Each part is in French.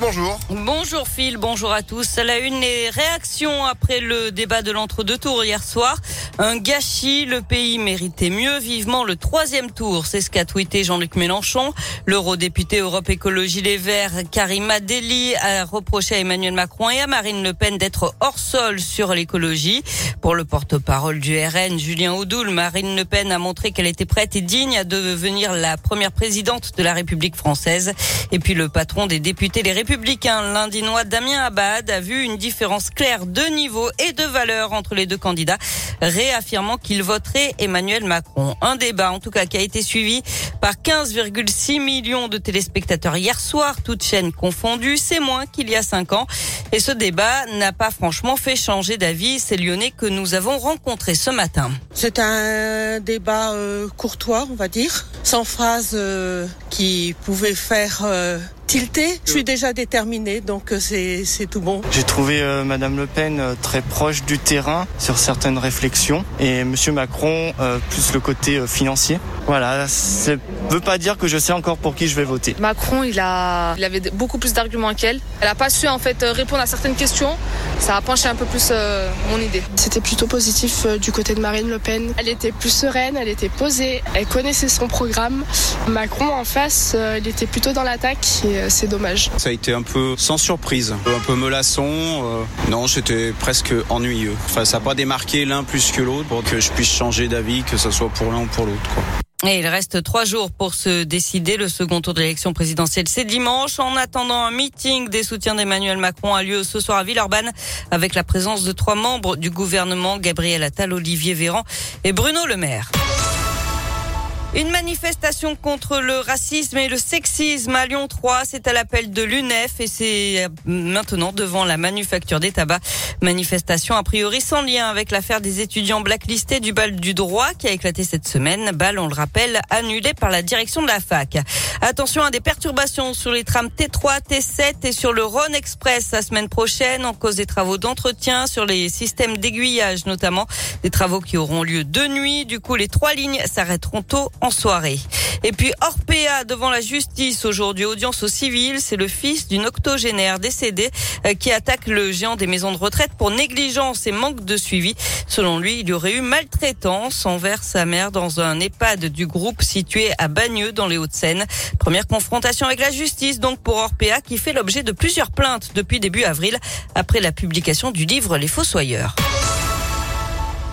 Bonjour. Bonjour Phil, bonjour à tous. À la une, les réactions après le débat de l'entre-deux tours hier soir. Un gâchis, le pays méritait mieux vivement le troisième tour. C'est ce qu'a tweeté Jean-Luc Mélenchon. L'eurodéputé Europe Écologie Les Verts, Karima Deli, a reproché à Emmanuel Macron et à Marine Le Pen d'être hors sol sur l'écologie. Pour le porte-parole du RN, Julien Audoul, Marine Le Pen a montré qu'elle était prête et digne à devenir la première présidente de la République française. Et puis le patron des député Les Républicains, l'Indinois Damien Abad, a vu une différence claire de niveau et de valeur entre les deux candidats, réaffirmant qu'il voterait Emmanuel Macron. Un débat, en tout cas, qui a été suivi par 15,6 millions de téléspectateurs hier soir, toutes chaînes confondues. C'est moins qu'il y a cinq ans. Et ce débat n'a pas franchement fait changer d'avis. C'est Lyonnais que nous avons rencontré ce matin. C'est un débat euh, courtois, on va dire, sans phrase euh, qui pouvait faire euh, tilté. Je suis déjà déterminée, donc euh, c'est tout bon. J'ai trouvé euh, Madame Le Pen euh, très proche du terrain sur certaines réflexions et Monsieur Macron euh, plus le côté euh, financier. Voilà, ça veut pas dire que je sais encore pour qui je vais voter. Macron, il a, il avait beaucoup plus d'arguments qu'elle. Elle a pas su en fait répondre à certaines questions. Ça a penché un peu plus euh, mon idée. C'était plutôt positif euh, du côté de Marine Le Pen. Elle était plus sereine, elle était posée, elle connaissait son programme. Macron en face, euh, il était plutôt dans l'attaque et c'est dommage. Ça a été un peu sans surprise, un peu melasson. euh, non, c'était presque ennuyeux. Enfin, ça n'a pas démarqué l'un plus que l'autre pour que je puisse changer d'avis, que ce soit pour l'un ou pour l'autre. Et il reste trois jours pour se décider. Le second tour de l'élection présidentielle, c'est dimanche. En attendant, un meeting des soutiens d'Emmanuel Macron a lieu ce soir à Villeurbanne avec la présence de trois membres du gouvernement, Gabriel Attal, Olivier Véran et Bruno Le Maire. Une manifestation contre le racisme et le sexisme à Lyon 3, c'est à l'appel de l'UNEF et c'est maintenant devant la manufacture des tabacs. Manifestation a priori sans lien avec l'affaire des étudiants blacklistés du bal du droit qui a éclaté cette semaine. Bal, on le rappelle, annulé par la direction de la fac. Attention à des perturbations sur les trams T3, T7 et sur le Rhône Express la semaine prochaine en cause des travaux d'entretien sur les systèmes d'aiguillage notamment. Des travaux qui auront lieu de nuit. Du coup, les trois lignes s'arrêteront tôt soirée. Et puis Orpea devant la justice aujourd'hui, audience au civil, c'est le fils d'une octogénaire décédée euh, qui attaque le géant des maisons de retraite pour négligence et manque de suivi. Selon lui, il y aurait eu maltraitance envers sa mère dans un EHPAD du groupe situé à Bagneux dans les Hauts-de-Seine. Première confrontation avec la justice donc pour Orpea qui fait l'objet de plusieurs plaintes depuis début avril après la publication du livre Les Fossoyeurs.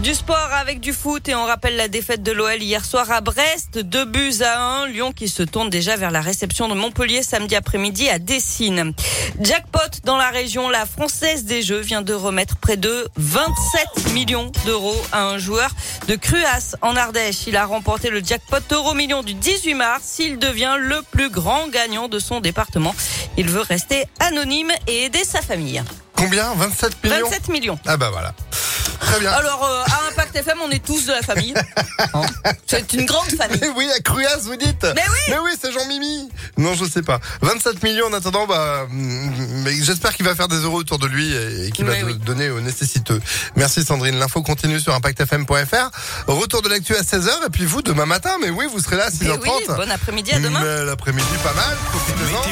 Du sport avec du foot et on rappelle la défaite de l'OL hier soir à Brest, deux buts à un. Lyon qui se tourne déjà vers la réception de Montpellier samedi après-midi à Dessine. Jackpot dans la région, la Française des Jeux vient de remettre près de 27 millions d'euros à un joueur de Cruas en Ardèche. Il a remporté le jackpot euro million du 18 mars. Il devient le plus grand gagnant de son département. Il veut rester anonyme et aider sa famille. Combien? 27 millions? 27 millions. Ah bah voilà. Très bien. Alors, euh, à Impact FM, on est tous de la famille. Hein c'est une grande famille. Mais oui, à Cruas, vous dites Mais oui Mais oui, c'est Jean-Mimi Non, je sais pas. 27 millions en attendant, bah, mm, mais j'espère qu'il va faire des euros autour de lui et qu'il va oui. donner aux nécessiteux. Merci Sandrine. L'info continue sur impactfm.fr. Retour de l'actu à 16h et puis vous, demain matin, mais oui, vous serez là à Mais 6h30. oui, bon après-midi, à demain. Mais l'après-midi, pas mal. Profitez-en.